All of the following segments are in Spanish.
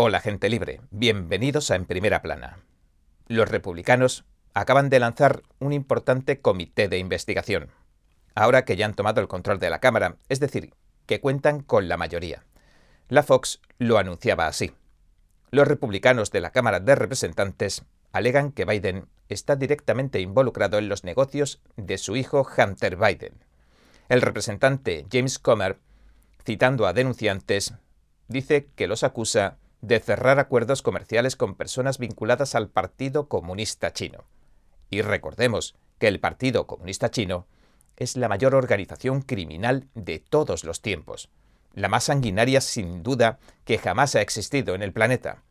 Hola gente libre, bienvenidos a En Primera Plana. Los republicanos acaban de lanzar un importante comité de investigación, ahora que ya han tomado el control de la Cámara, es decir, que cuentan con la mayoría. La Fox lo anunciaba así. Los republicanos de la Cámara de Representantes alegan que Biden está directamente involucrado en los negocios de su hijo Hunter Biden. El representante James Comer, citando a denunciantes, dice que los acusa de cerrar acuerdos comerciales con personas vinculadas al Partido Comunista Chino. Y recordemos que el Partido Comunista Chino es la mayor organización criminal de todos los tiempos, la más sanguinaria sin duda que jamás ha existido en el planeta.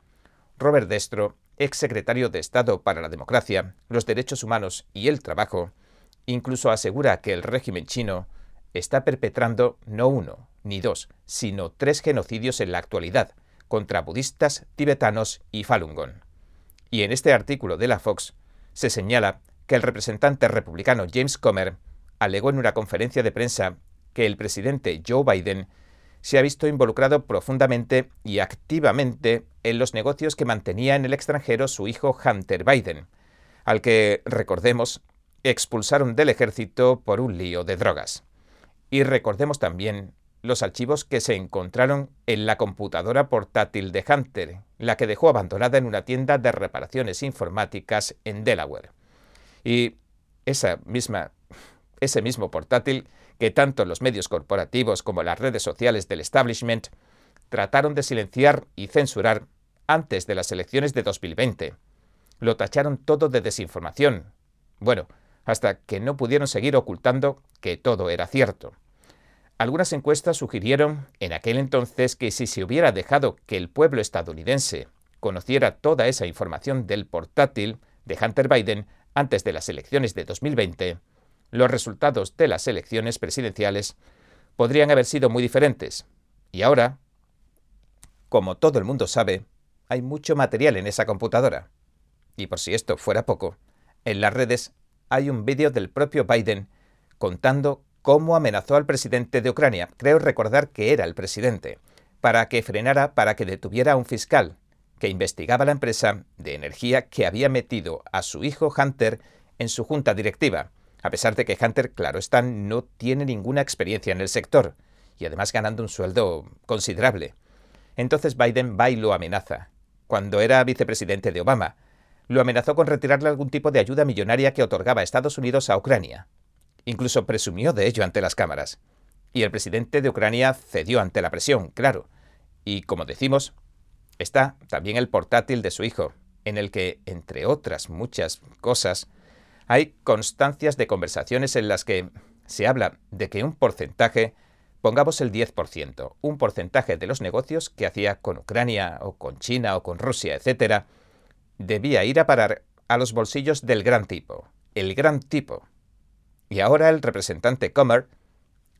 Robert Destro, ex secretario de Estado para la Democracia, los Derechos Humanos y el Trabajo, incluso asegura que el régimen chino está perpetrando no uno ni dos, sino tres genocidios en la actualidad, contra budistas, tibetanos y Falun Gong. Y en este artículo de la Fox se señala que el representante republicano James Comer alegó en una conferencia de prensa que el presidente Joe Biden se ha visto involucrado profundamente y activamente en los negocios que mantenía en el extranjero su hijo Hunter Biden, al que, recordemos, expulsaron del ejército por un lío de drogas. Y recordemos también los archivos que se encontraron en la computadora portátil de Hunter, la que dejó abandonada en una tienda de reparaciones informáticas en Delaware. Y esa misma, ese mismo portátil que tanto los medios corporativos como las redes sociales del establishment trataron de silenciar y censurar antes de las elecciones de 2020. Lo tacharon todo de desinformación. Bueno, hasta que no pudieron seguir ocultando que todo era cierto. Algunas encuestas sugirieron en aquel entonces que si se hubiera dejado que el pueblo estadounidense conociera toda esa información del portátil de Hunter Biden antes de las elecciones de 2020, los resultados de las elecciones presidenciales podrían haber sido muy diferentes. Y ahora, como todo el mundo sabe, hay mucho material en esa computadora. Y por si esto fuera poco, en las redes hay un vídeo del propio Biden contando cómo amenazó al presidente de Ucrania, creo recordar que era el presidente, para que frenara, para que detuviera a un fiscal que investigaba la empresa de energía que había metido a su hijo Hunter en su junta directiva, a pesar de que Hunter, claro está, no tiene ninguna experiencia en el sector, y además ganando un sueldo considerable. Entonces Biden va y lo amenaza. Cuando era vicepresidente de Obama, lo amenazó con retirarle algún tipo de ayuda millonaria que otorgaba Estados Unidos a Ucrania. Incluso presumió de ello ante las cámaras. Y el presidente de Ucrania cedió ante la presión, claro. Y como decimos, está también el portátil de su hijo, en el que, entre otras muchas cosas, hay constancias de conversaciones en las que se habla de que un porcentaje, pongamos el 10%, un porcentaje de los negocios que hacía con Ucrania o con China o con Rusia, etc., debía ir a parar a los bolsillos del gran tipo, el gran tipo, y ahora el representante Comer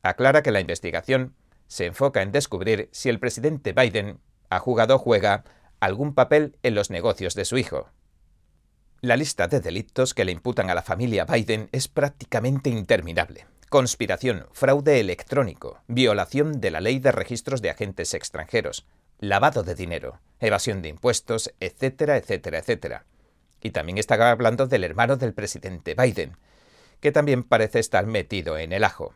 aclara que la investigación se enfoca en descubrir si el presidente Biden ha jugado o juega algún papel en los negocios de su hijo. La lista de delitos que le imputan a la familia Biden es prácticamente interminable. Conspiración, fraude electrónico, violación de la ley de registros de agentes extranjeros, lavado de dinero, evasión de impuestos, etcétera, etcétera, etcétera. Y también está hablando del hermano del presidente Biden, que también parece estar metido en el ajo.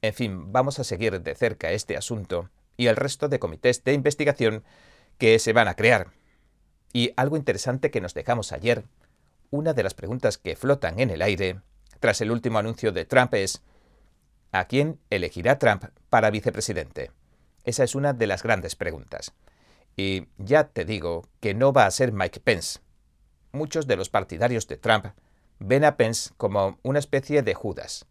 En fin, vamos a seguir de cerca este asunto y el resto de comités de investigación que se van a crear. Y algo interesante que nos dejamos ayer, una de las preguntas que flotan en el aire tras el último anuncio de Trump es ¿a quién elegirá Trump para vicepresidente? Esa es una de las grandes preguntas. Y ya te digo que no va a ser Mike Pence. Muchos de los partidarios de Trump ven a Pence como una especie de Judas.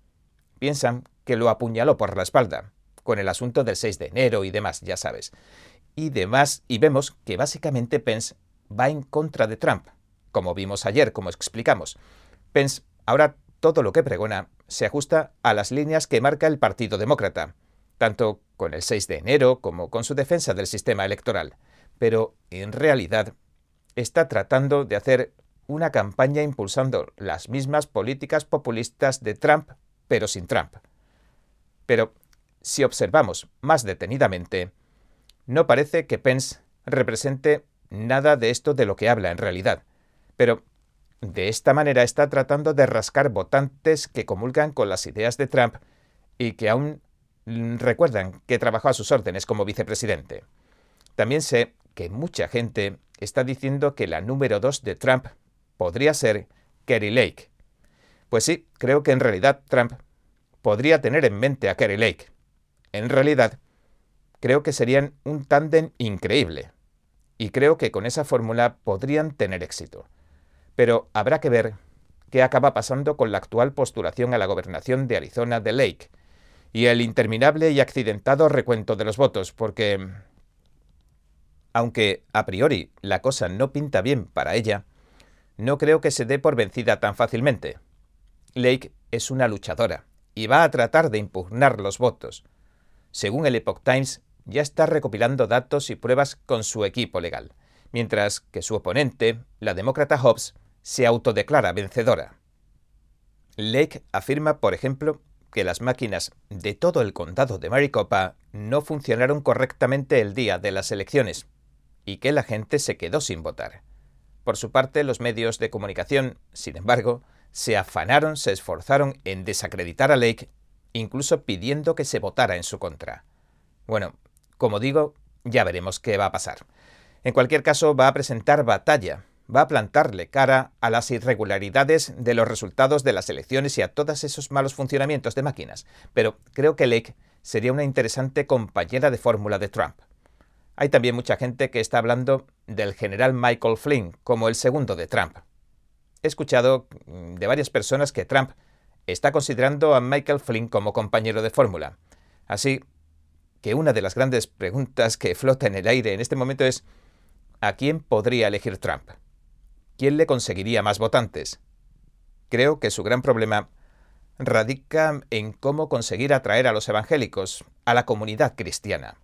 Piensan que lo apuñaló por la espalda, con el asunto del 6 de enero y demás, ya sabes. Y demás, y vemos que básicamente Pence va en contra de Trump, como vimos ayer, como explicamos. Pence, ahora todo lo que pregona se ajusta a las líneas que marca el Partido Demócrata, tanto con el 6 de enero como con su defensa del sistema electoral. Pero en realidad está tratando de hacer una campaña impulsando las mismas políticas populistas de Trump, pero sin Trump. Pero, si observamos más detenidamente, no parece que Pence represente nada de esto de lo que habla en realidad. Pero de esta manera está tratando de rascar votantes que comulgan con las ideas de Trump y que aún recuerdan que trabajó a sus órdenes como vicepresidente. También sé que mucha gente está diciendo que la número dos de Trump podría ser Kerry Lake. Pues sí, creo que en realidad Trump podría tener en mente a Kerry Lake. En realidad, creo que serían un tándem increíble. Y creo que con esa fórmula podrían tener éxito. Pero habrá que ver qué acaba pasando con la actual postulación a la gobernación de Arizona de Lake y el interminable y accidentado recuento de los votos, porque aunque a priori la cosa no pinta bien para ella, no creo que se dé por vencida tan fácilmente. Lake es una luchadora y va a tratar de impugnar los votos. Según el Epoch Times, ya está recopilando datos y pruebas con su equipo legal, mientras que su oponente, la demócrata Hobbs, se autodeclara vencedora. Lake afirma, por ejemplo, que las máquinas de todo el condado de Maricopa no funcionaron correctamente el día de las elecciones y que la gente se quedó sin votar. Por su parte, los medios de comunicación, sin embargo, se afanaron, se esforzaron en desacreditar a Lake, incluso pidiendo que se votara en su contra. Bueno, como digo, ya veremos qué va a pasar. En cualquier caso, va a presentar batalla, va a plantarle cara a las irregularidades de los resultados de las elecciones y a todos esos malos funcionamientos de máquinas. Pero creo que Lake sería una interesante compañera de fórmula de Trump. Hay también mucha gente que está hablando del general Michael Flynn como el segundo de Trump. He escuchado mm, de varias personas que Trump está considerando a Michael Flynn como compañero de fórmula. Así que una de las grandes preguntas que flota en el aire en este momento es ¿a quién podría elegir Trump? ¿Quién le conseguiría más votantes? Creo que su gran problema radica en cómo conseguir atraer a los evangélicos, a la comunidad cristiana,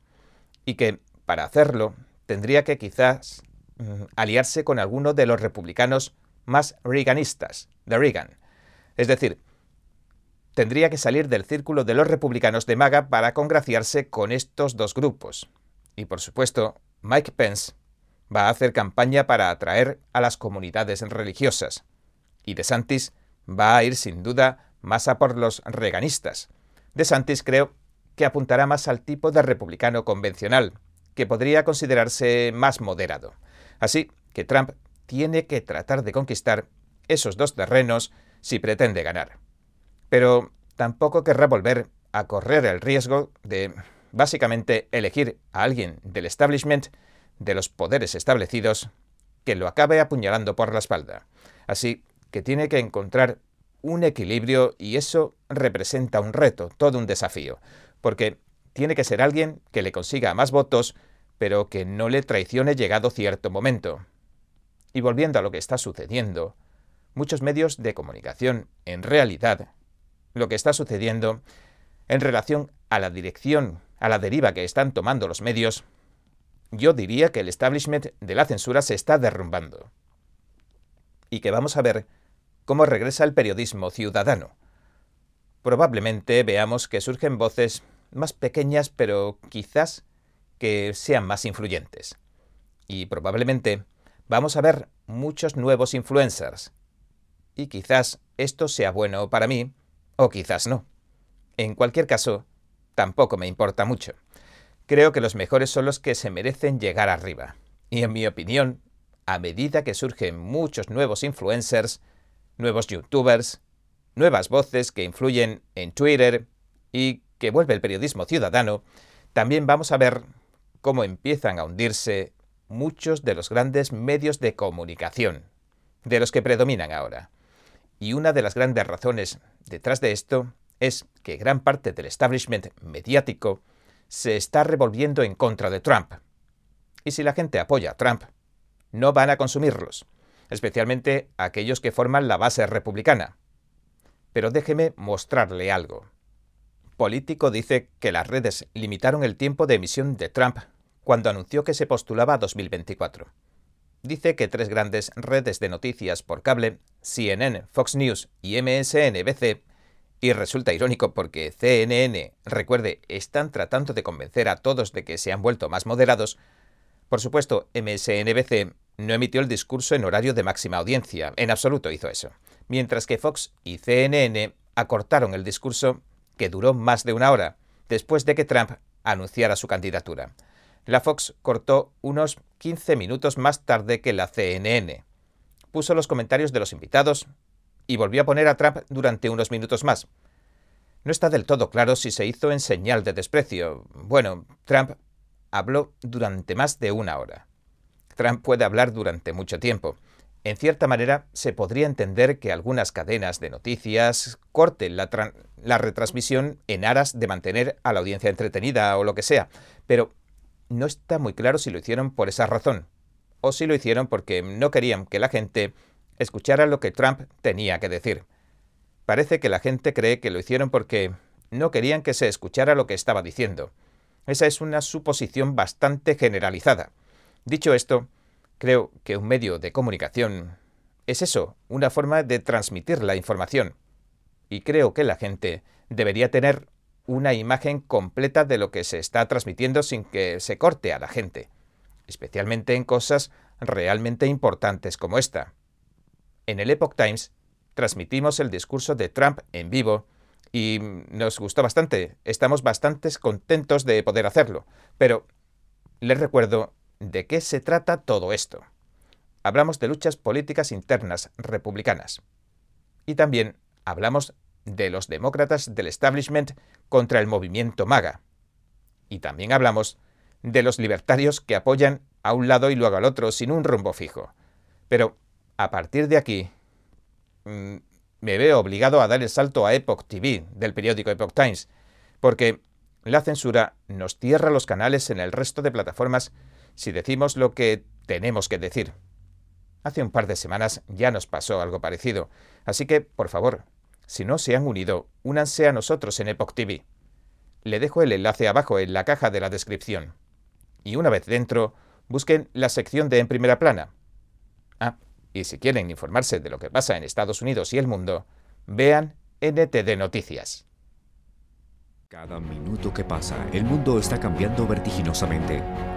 y que para hacerlo, tendría que quizás mm, aliarse con alguno de los republicanos más reaganistas, de Reagan. Es decir, tendría que salir del círculo de los republicanos de MAGA para congraciarse con estos dos grupos. Y por supuesto, Mike Pence va a hacer campaña para atraer a las comunidades religiosas. Y DeSantis va a ir sin duda más a por los reganistas. DeSantis creo que apuntará más al tipo de republicano convencional, que podría considerarse más moderado. Así que Trump tiene que tratar de conquistar esos dos terrenos si pretende ganar. Pero tampoco querrá volver a correr el riesgo de básicamente elegir a alguien del establishment, de los poderes establecidos, que lo acabe apuñalando por la espalda. Así que tiene que encontrar un equilibrio y eso representa un reto, todo un desafío, porque tiene que ser alguien que le consiga más votos, pero que no le traicione llegado cierto momento. Y volviendo a lo que está sucediendo, muchos medios de comunicación, en realidad, lo que está sucediendo en relación a la dirección, a la deriva que están tomando los medios, yo diría que el establishment de la censura se está derrumbando. Y que vamos a ver cómo regresa el periodismo ciudadano. Probablemente veamos que surgen voces más pequeñas, pero quizás que sean más influyentes. Y probablemente vamos a ver muchos nuevos influencers. Y quizás esto sea bueno para mí, o quizás no. En cualquier caso, tampoco me importa mucho. Creo que los mejores son los que se merecen llegar arriba. Y en mi opinión, a medida que surgen muchos nuevos influencers, nuevos youtubers, nuevas voces que influyen en Twitter y que vuelve el periodismo ciudadano, también vamos a ver cómo empiezan a hundirse muchos de los grandes medios de comunicación, de los que predominan ahora. Y una de las grandes razones detrás de esto es que gran parte del establishment mediático se está revolviendo en contra de Trump. Y si la gente apoya a Trump, no van a consumirlos, especialmente aquellos que forman la base republicana. Pero déjeme mostrarle algo. Político dice que las redes limitaron el tiempo de emisión de Trump cuando anunció que se postulaba a 2024. Dice que tres grandes redes de noticias por cable, CNN, Fox News y MSNBC, y resulta irónico porque CNN, recuerde, están tratando de convencer a todos de que se han vuelto más moderados, Por supuesto, MSNBC no emitió el discurso en horario de máxima audiencia, en absoluto hizo eso, mientras que Fox y CNN acortaron el discurso que duró más de una hora, después de que Trump anunciara su candidatura. La Fox cortó unos 15 minutos más tarde que la CNN. Puso los comentarios de los invitados y volvió a poner a Trump durante unos minutos más. No está del todo claro si se hizo en señal de desprecio. Bueno, Trump habló durante más de una hora. Trump puede hablar durante mucho tiempo. En cierta manera, se podría entender que algunas cadenas de noticias corten la, retransmisión en aras de mantener a la audiencia entretenida o lo que sea, pero no está muy claro si lo hicieron por esa razón, o si lo hicieron porque no querían que la gente escuchara lo que Trump tenía que decir. Parece que la gente cree que lo hicieron porque no querían que se escuchara lo que estaba diciendo. Esa es una suposición bastante generalizada. Dicho esto, creo que un medio de comunicación es eso, una forma de transmitir la información. Y creo que la gente debería tener una imagen completa de lo que se está transmitiendo sin que se corte a la gente, especialmente en cosas realmente importantes como esta. En el Epoch Times transmitimos el discurso de Trump en vivo y nos gustó bastante. Estamos bastante contentos de poder hacerlo. Pero les recuerdo de qué se trata todo esto. Hablamos de luchas políticas internas republicanas. Y también hablamos de los demócratas del establishment contra el movimiento MAGA. Y también hablamos de los libertarios que apoyan a un lado y luego al otro sin un rumbo fijo. Pero a partir de aquí, mm, me veo obligado a dar el salto a Epoch TV del periódico Epoch Times, porque la censura nos cierra los canales en el resto de plataformas si decimos lo que tenemos que decir. Hace un par de semanas ya nos pasó algo parecido, así que, por favor, si no se han unido, únanse a nosotros en Epoch TV. Le dejo el enlace abajo en la caja de la descripción. Y una vez dentro, busquen la sección de En Primera Plana. Ah, y si quieren informarse de lo que pasa en Estados Unidos y el mundo, vean NTD Noticias. Cada minuto que pasa, el mundo está cambiando vertiginosamente.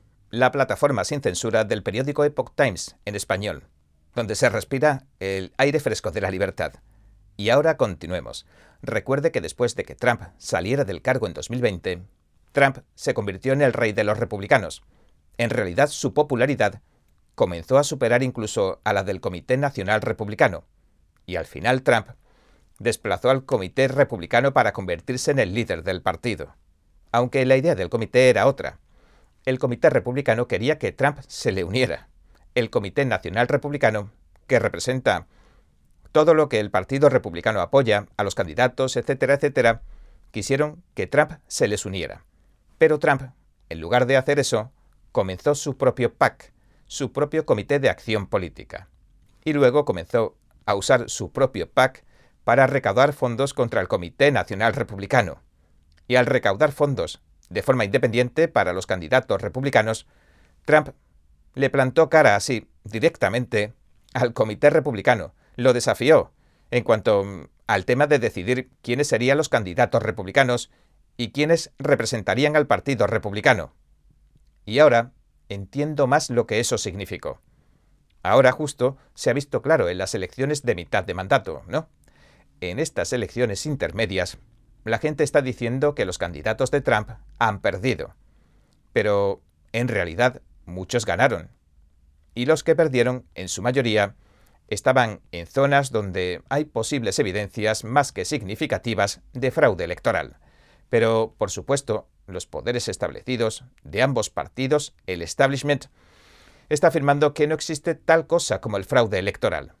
la plataforma sin censura del periódico Epoch Times en español, donde se respira el aire fresco de la libertad. Y ahora continuemos. Recuerde que después de que Trump saliera del cargo en 2020, Trump se convirtió en el rey de los republicanos en realidad su popularidad comenzó a superar incluso a la del Comité Nacional Republicano, y al final Trump desplazó al Comité Republicano para convertirse en el líder del partido. Aunque la idea del comité era otra. El Comité Republicano quería que Trump se le uniera. El Comité Nacional Republicano, que representa todo lo que el Partido Republicano apoya, a los candidatos, etcétera, etcétera, quisieron que Trump se les uniera. Pero Trump, en lugar de hacer eso, comenzó su propio PAC, su propio Comité de Acción Política. Y luego comenzó a usar su propio PAC para recaudar fondos contra el Comité Nacional Republicano. Y al recaudar fondos de forma independiente para los candidatos republicanos, Trump le plantó cara así, directamente, al Comité Republicano, lo desafió en cuanto mm, al tema de decidir quiénes serían los candidatos republicanos y quiénes representarían al Partido Republicano. Y ahora entiendo más lo que eso significó. Ahora justo se ha visto claro en las elecciones de mitad de mandato, ¿no? En estas elecciones intermedias, la gente está diciendo que los candidatos de Trump han perdido. Pero, en realidad, muchos ganaron. Y los que perdieron, en su mayoría, estaban en zonas donde hay posibles evidencias más que significativas de fraude electoral. Pero, por supuesto, los poderes establecidos de ambos partidos, el establishment, está afirmando que no existe tal cosa como el fraude electoral.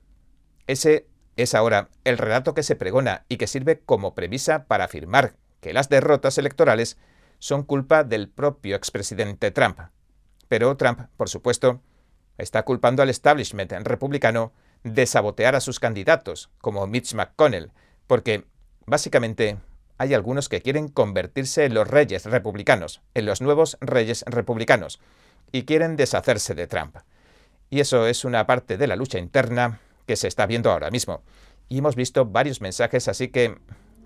Ese es ahora el relato que se pregona y que sirve como premisa para afirmar que las derrotas electorales son culpa del propio expresidente Trump. Pero Trump, por supuesto, está culpando al establishment republicano de sabotear a sus candidatos, como Mitch McConnell, porque básicamente hay algunos que quieren convertirse en los reyes republicanos, en los nuevos reyes republicanos, y quieren deshacerse de Trump. Y eso es una parte de la lucha interna que se está viendo ahora mismo. Y hemos visto varios mensajes así que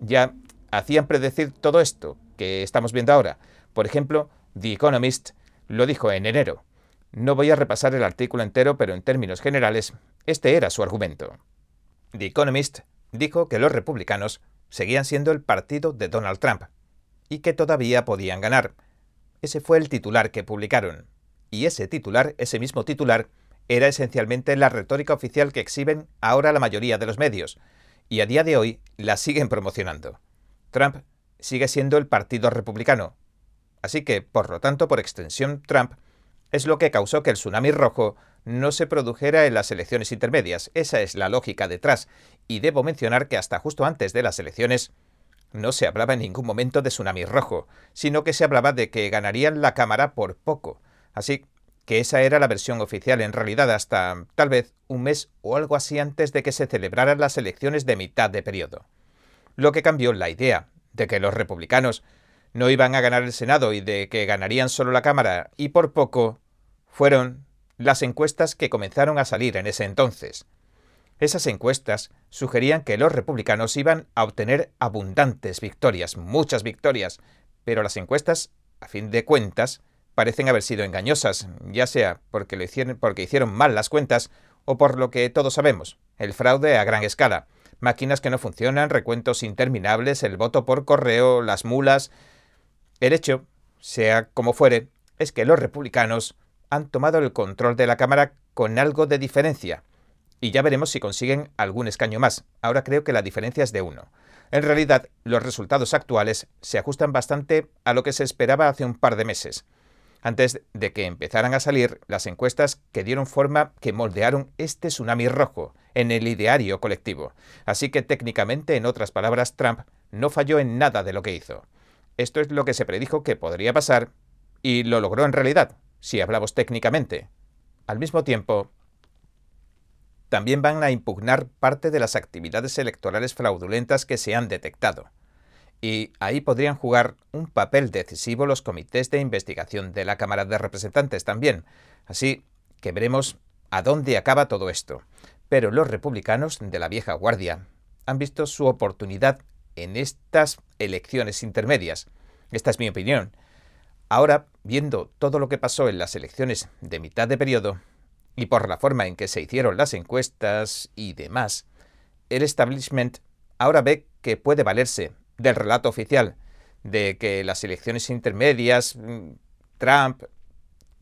ya hacían predecir todo esto que estamos viendo ahora. Por ejemplo, The Economist lo dijo en enero. No voy a repasar el artículo entero, pero en términos generales, este era su argumento. The Economist dijo que los republicanos seguían siendo el partido de Donald Trump y que todavía podían ganar. Ese fue el titular que publicaron. Y ese titular, ese mismo titular, era esencialmente la retórica oficial que exhiben ahora la mayoría de los medios, y a día de hoy la siguen promocionando. Trump sigue siendo el partido republicano. Así que, por lo tanto, por extensión, Trump es lo que causó que el tsunami rojo no se produjera en las elecciones intermedias. Esa es la lógica detrás. Y debo mencionar que hasta justo antes de las elecciones no se hablaba en ningún momento de tsunami rojo, sino que se hablaba de que ganarían la Cámara por poco. Así que esa era la versión oficial en realidad hasta tal vez un mes o algo así antes de que se celebraran las elecciones de mitad de periodo. Lo que cambió la idea de que los republicanos no iban a ganar el Senado y de que ganarían solo la Cámara y por poco fueron las encuestas que comenzaron a salir en ese entonces. Esas encuestas sugerían que los republicanos iban a obtener abundantes victorias, muchas victorias, pero las encuestas, a fin de cuentas, parecen haber sido engañosas, ya sea porque, hicieron, hicieron mal las cuentas o por lo que todos sabemos, el fraude a gran escala, máquinas que no funcionan, recuentos interminables, el voto por correo, las mulas. El hecho, sea como fuere, es que los republicanos han tomado el control de la Cámara con algo de diferencia. Y ya veremos si consiguen algún escaño más. Ahora creo que la diferencia es de uno. En realidad, los resultados actuales se ajustan bastante a lo que se esperaba hace un par de meses, antes de que empezaran a salir las encuestas que dieron forma, que moldearon este tsunami rojo en el ideario colectivo. Así que técnicamente, en otras palabras, Trump no falló en nada de lo que hizo. Esto es lo que se predijo que podría pasar y lo logró en realidad si hablamos técnicamente. Al mismo tiempo, también van a impugnar parte de las actividades electorales fraudulentas que se han detectado. Y ahí podrían jugar un papel decisivo los comités de investigación de la Cámara de Representantes también. Así que veremos a dónde acaba todo esto. Pero los republicanos de la vieja guardia han visto su oportunidad en estas elecciones intermedias. Esta es mi opinión. Ahora, viendo todo lo que pasó en las elecciones de mitad de periodo, y por la forma en que se hicieron las encuestas y demás, el establishment ahora ve que puede valerse del relato oficial de que las elecciones intermedias, mm, Trump,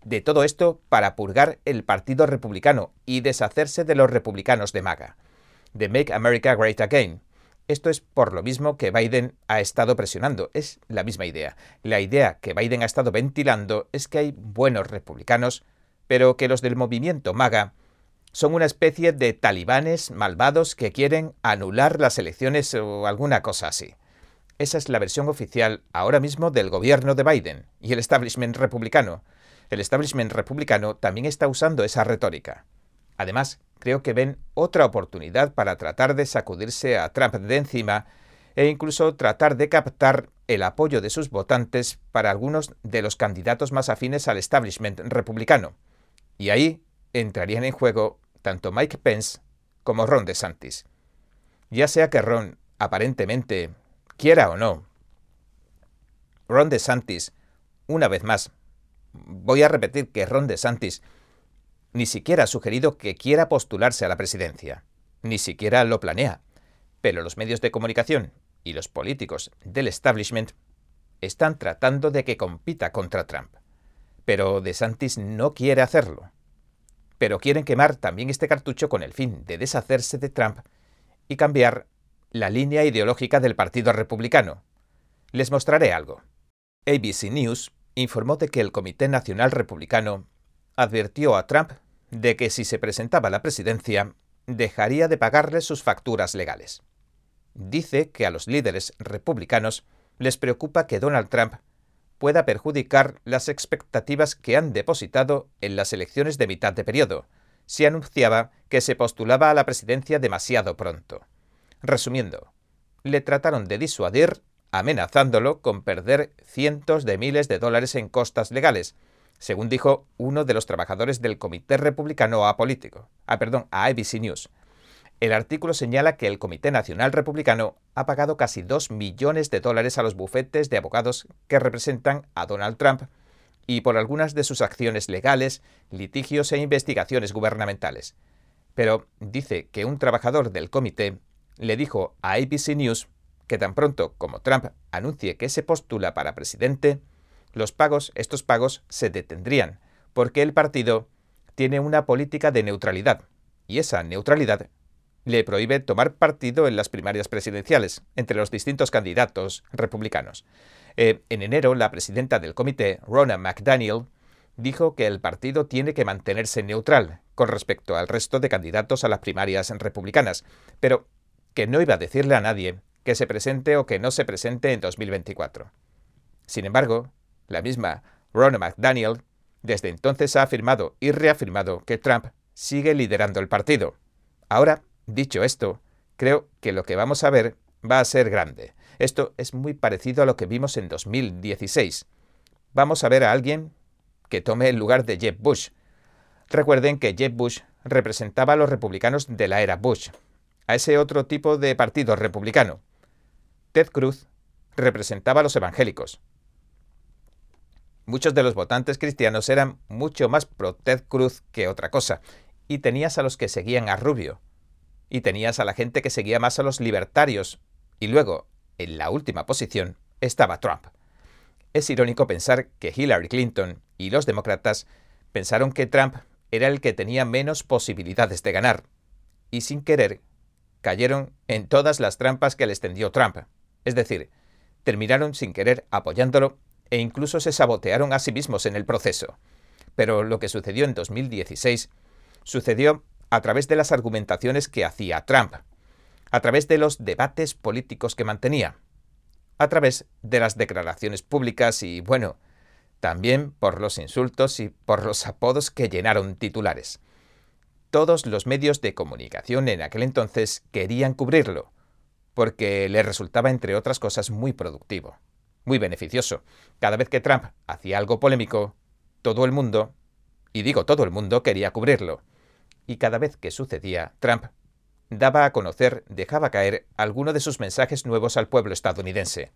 de todo esto para purgar el Partido Republicano y deshacerse de los republicanos de MAGA, de Make America Great Again, esto es por lo mismo que Biden ha estado presionando, es la misma idea. La idea que Biden ha estado ventilando es que hay buenos republicanos, pero que los del movimiento MAGA son una especie de talibanes malvados que quieren anular las elecciones o alguna cosa así. Esa es la versión oficial ahora mismo del gobierno de Biden y el establishment republicano. El establishment republicano también está usando esa retórica. Además, creo que ven otra oportunidad para tratar de sacudirse a Trump de encima e incluso tratar de captar el apoyo de sus votantes para algunos de los candidatos más afines al establishment republicano. Y ahí entrarían en juego tanto Mike Pence como Ron DeSantis. Ya sea que Ron, aparentemente, quiera o no, Ron DeSantis, una vez más, voy a repetir que Ron DeSantis ni siquiera ha sugerido que quiera postularse a la presidencia. Ni siquiera lo planea. Pero los medios de comunicación y los políticos del establishment están tratando de que compita contra Trump. Pero DeSantis no quiere hacerlo. Pero quieren quemar también este cartucho con el fin de deshacerse de Trump y cambiar la línea ideológica del Partido Republicano. Les mostraré algo. ABC News informó de que el Comité Nacional Republicano advirtió a Trump de que si se presentaba a la presidencia, dejaría de pagarle sus facturas legales. Dice que a los líderes republicanos les preocupa que Donald Trump pueda perjudicar las expectativas que han depositado en las elecciones de mitad de periodo. Se anunciaba que se postulaba a la presidencia demasiado pronto. Resumiendo, le trataron de disuadir amenazándolo con perder cientos de miles de dólares en costas legales, según dijo uno de los trabajadores del Comité Republicano Apolítico, ah, perdón, a ABC News. El artículo señala que el Comité Nacional Republicano ha pagado casi 2 millones de dólares a los bufetes de abogados que representan a Donald Trump y por algunas de sus acciones legales, litigios e investigaciones gubernamentales. Pero dice que un trabajador del comité le dijo a ABC News que tan pronto como Trump anuncie que se postula para presidente, los pagos, estos pagos, se detendrían, porque el partido tiene una política de neutralidad, y esa neutralidad le prohíbe tomar partido en las primarias presidenciales entre los distintos candidatos republicanos. Eh, en enero, la presidenta del comité, Ronna McDaniel, dijo que el partido tiene que mantenerse neutral con respecto al resto de candidatos a las primarias republicanas, pero que no iba a decirle a nadie que se presente o que no se presente en 2024. Sin embargo, la misma Ronna McDaniel desde entonces ha afirmado y reafirmado que Trump sigue liderando el partido. Ahora, dicho esto, creo que lo que vamos a ver va a ser grande. Esto es muy parecido a lo que vimos en 2016. Vamos a ver a alguien que tome el lugar de Jeb Bush. Recuerden que Jeb Bush representaba a los republicanos de la era Bush, a ese otro tipo de partido republicano. Ted Cruz representaba a los evangélicos. Muchos de los votantes cristianos eran mucho más pro Ted Cruz que otra cosa, y tenías a los que seguían a Rubio, y tenías a la gente que seguía más a los libertarios, y luego, en la última posición, estaba Trump. Es irónico pensar que Hillary Clinton y los demócratas pensaron que Trump era el que tenía menos posibilidades de ganar, y sin querer cayeron en todas las trampas que les tendió Trump. Es decir, terminaron sin querer apoyándolo e incluso se sabotearon a sí mismos en el proceso. Pero lo que sucedió en 2016 sucedió a través de las argumentaciones que hacía Trump, a través de los debates políticos que mantenía, a través de las declaraciones públicas y, bueno, también por los insultos y por los apodos que llenaron titulares. Todos los medios de comunicación en aquel entonces querían cubrirlo, porque le resultaba, entre otras cosas, muy productivo, muy beneficioso. Cada vez que Trump hacía algo polémico, todo el mundo, y digo todo el mundo, quería cubrirlo. Y cada vez que sucedía, Trump daba a conocer, dejaba caer alguno de sus mensajes nuevos al pueblo estadounidense.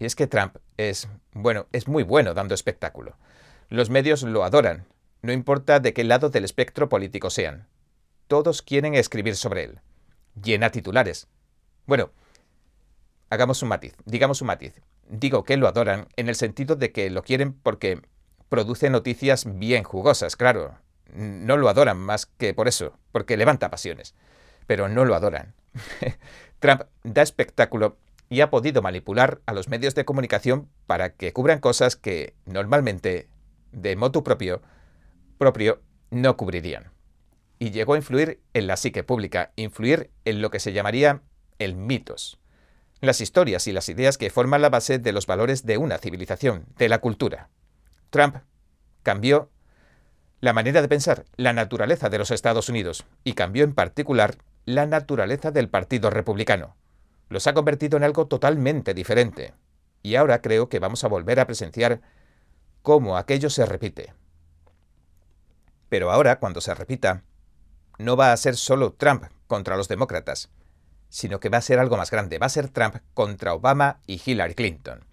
Y es que Trump es, bueno, es muy bueno dando espectáculo. Los medios lo adoran, no importa de qué lado del espectro político sean. Todos quieren escribir sobre él. Llena titulares, bueno, hagamos un matiz, digamos un matiz. Digo que lo adoran en el sentido de que lo quieren porque produce noticias bien jugosas, claro. No lo adoran más que por eso, porque levanta pasiones. Pero no lo adoran. Trump da espectáculo y ha podido manipular a los medios de comunicación para que cubran cosas que normalmente, de motu propio, propio no cubrirían. Y llegó a influir en la psique pública, influir en lo que se llamaría el mitos, las historias y las ideas que forman la base de los valores de una civilización, de la cultura. Trump cambió la manera de pensar, la naturaleza de los Estados Unidos, y cambió en particular la naturaleza del Partido Republicano. Los ha convertido en algo totalmente diferente. Y ahora creo que vamos a volver a presenciar cómo aquello se repite. Pero ahora, cuando se repita, no va a ser solo Trump contra los demócratas, sino que va a ser algo más grande. Va a ser Trump contra Obama y Hillary Clinton.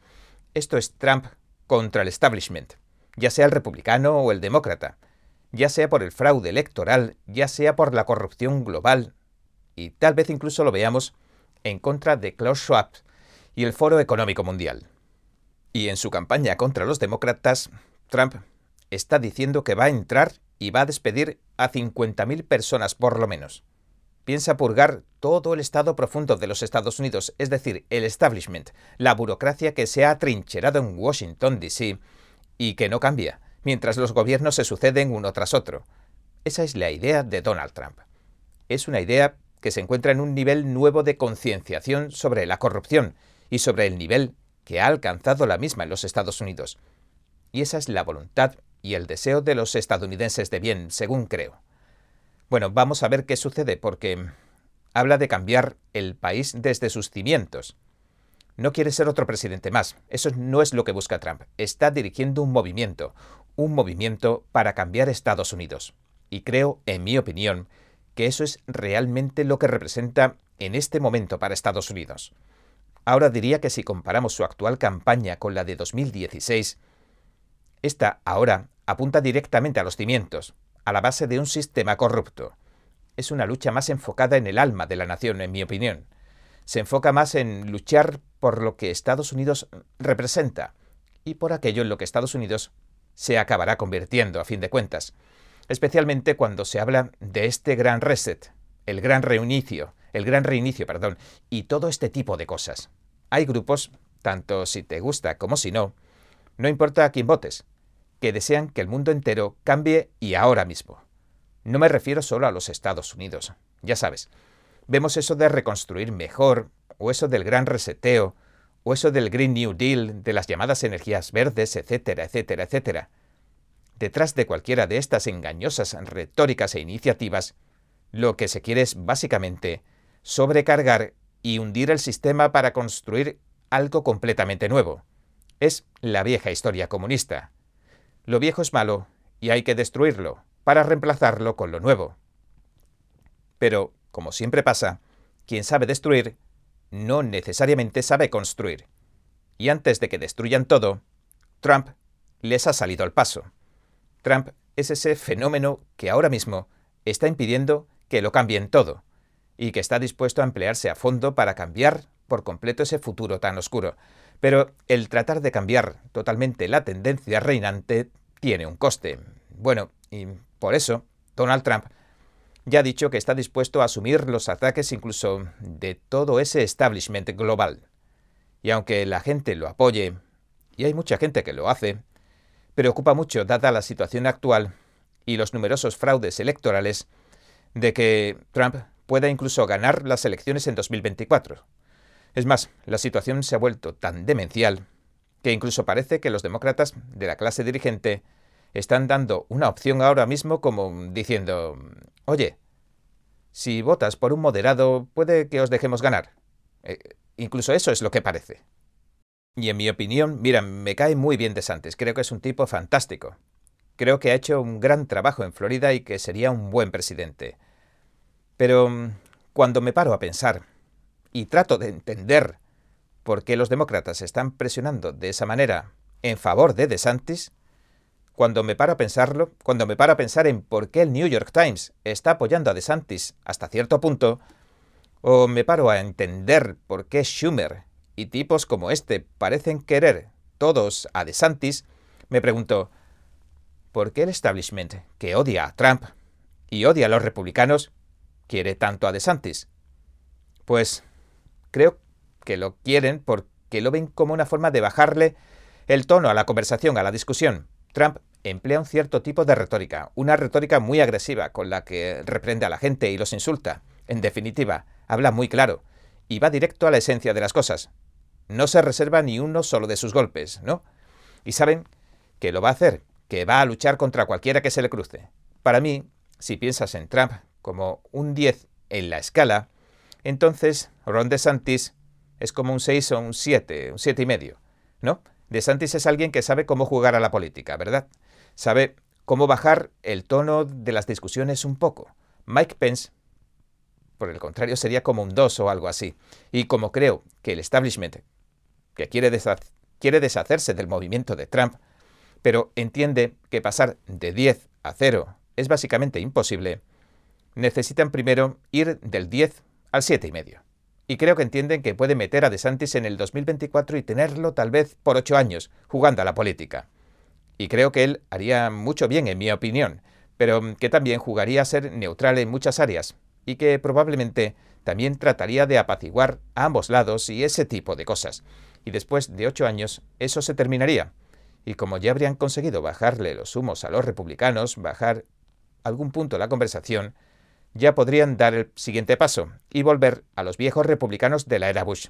Esto es Trump contra el establishment, ya sea el republicano o el demócrata, ya sea por el fraude electoral, ya sea por la corrupción global, y tal vez incluso lo veamos en contra de Klaus Schwab y el Foro Económico Mundial. Y en su campaña contra los demócratas, Trump está diciendo que va a entrar y va a despedir a 50.000 personas por lo menos piensa purgar todo el estado profundo de los Estados Unidos, es decir, el establishment, la burocracia que se ha atrincherado en Washington, D.C. y que no cambia, mientras los gobiernos se suceden uno tras otro. Esa es la idea de Donald Trump. Es una idea que se encuentra en un nivel nuevo de concienciación sobre la corrupción y sobre el nivel que ha alcanzado la misma en los Estados Unidos. Y esa es la voluntad y el deseo de los estadounidenses de bien, según creo. Bueno, vamos a ver qué sucede, porque habla de cambiar el país desde sus cimientos. No quiere ser otro presidente más. Eso no es lo que busca Trump. Está dirigiendo un movimiento, un movimiento para cambiar Estados Unidos. Y creo, en mi opinión, que eso es realmente lo que representa en este momento para Estados Unidos. Ahora diría que si comparamos su actual campaña con la de 2016, esta ahora apunta directamente a los cimientos, a la base de un sistema corrupto. Es una lucha más enfocada en el alma de la nación, en mi opinión. Se enfoca más en luchar por lo que Estados Unidos representa y por aquello en lo que Estados Unidos se acabará convirtiendo, a fin de cuentas, especialmente cuando se habla de este gran reset, el gran reinicio, el gran reinicio, perdón, y todo este tipo de cosas. Hay grupos, tanto si te gusta como si no, no importa a quién votes, que desean que el mundo entero cambie y ahora mismo. No me refiero solo a los Estados Unidos, ya sabes. Vemos eso de reconstruir mejor, o eso del gran reseteo, o eso del Green New Deal, de las llamadas energías verdes, etcétera, etcétera, etcétera. Detrás de cualquiera de estas engañosas retóricas e iniciativas, lo que se quiere es básicamente sobrecargar y hundir el sistema para construir algo completamente nuevo. Es la vieja historia comunista. Lo viejo es malo y hay que destruirlo para reemplazarlo con lo nuevo. Pero, como siempre pasa, quien sabe destruir no necesariamente sabe construir. Y antes de que destruyan todo, Trump les ha salido al paso. Trump es ese fenómeno que ahora mismo está impidiendo que lo cambien todo y que está dispuesto a emplearse a fondo para cambiar por completo ese futuro tan oscuro. Pero el tratar de cambiar totalmente la tendencia reinante tiene un coste. Bueno, y por eso Donald Trump ya ha dicho que está dispuesto a asumir los ataques incluso de todo ese establishment global. Y aunque la gente lo apoye, y hay mucha gente que lo hace, preocupa mucho dada la situación actual y los numerosos fraudes electorales de que Trump pueda incluso ganar las elecciones en 2024. Es más, la situación se ha vuelto tan demencial que incluso parece que los demócratas de la clase dirigente están dando una opción ahora mismo como diciendo, oye, si votas por un moderado puede que os dejemos ganar. Eh, incluso eso es lo que parece. Y en mi opinión, mira, me cae muy bien de Santos, creo que es un tipo fantástico. Creo que ha hecho un gran trabajo en Florida y que sería un buen presidente. Pero mm, cuando me paro a pensar y trato de entender por qué los demócratas están presionando de esa manera en favor de DeSantis, cuando me paro a pensarlo, cuando me paro a pensar en por qué el New York Times está apoyando a DeSantis hasta cierto punto, o me paro a entender por qué Schumer y tipos como este parecen querer todos a DeSantis, me pregunto, ¿por qué el establishment que odia a Trump y odia a los republicanos quiere tanto a DeSantis? Pues creo que lo quieren porque lo ven como una forma de bajarle el tono a la conversación, a la discusión. Trump emplea un cierto tipo de retórica, una retórica muy agresiva con la que reprende a la gente y los insulta. En definitiva, habla muy claro y va directo a la esencia de las cosas. No se reserva ni uno solo de sus golpes, ¿no? Y saben que lo va a hacer, que va a luchar contra cualquiera que se le cruce. Para mí, si piensas en Trump como un 10 en la escala, entonces Ron DeSantis es como un 6 o un 7, un 7 y medio, ¿no? DeSantis es alguien que sabe cómo jugar a la política, ¿verdad? Sabe cómo bajar el tono de las discusiones un poco. Mike Pence, por el contrario, sería como un 2 o algo así. Y como creo que el establishment, que quiere, quiere deshacerse del movimiento de Trump, pero entiende que pasar de 10 a 0 es básicamente imposible, necesitan primero ir del 10 al 7,5. Y creo que entienden que puede meter a DeSantis en el 2024 y tenerlo tal vez por ocho años, jugando a la política. Y creo que él haría mucho bien, en mi opinión, pero que también jugaría a ser neutral en muchas áreas, y que probablemente también trataría de apaciguar a ambos lados y ese tipo de cosas. Y después de ocho años, eso se terminaría. Y como ya habrían conseguido bajarle los humos a los republicanos, bajar algún punto la conversación, ya podrían dar el siguiente paso y volver a los viejos republicanos de la era Bush.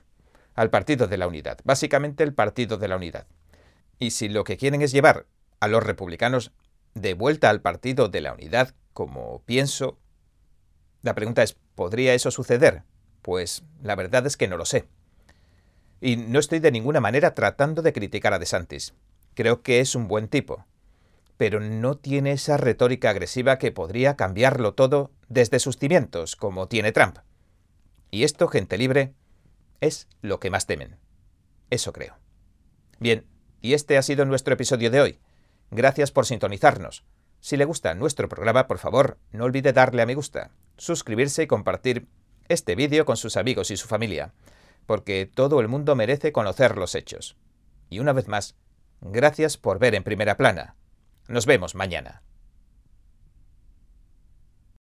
al Partido de la Unidad, básicamente el Partido de la Unidad. Y si lo que quieren es llevar a los republicanos de vuelta al Partido de la Unidad, como pienso, la pregunta es, ¿podría eso suceder? Pues la verdad es que no lo sé. Y no estoy de ninguna manera tratando de criticar a DeSantis. Creo que es un buen tipo. Pero no tiene esa retórica agresiva que podría cambiarlo todo desde sus cimientos, como tiene Trump. Y esto, gente libre, es lo que más temen. Eso creo. Bien, y este ha sido nuestro episodio de hoy. Gracias por sintonizarnos. Si le gusta nuestro programa, por favor, no olvide darle a me gusta, suscribirse y compartir este vídeo con sus amigos y su familia, porque todo el mundo merece conocer los hechos. Y una vez más, gracias por ver en primera plana. Nos vemos mañana.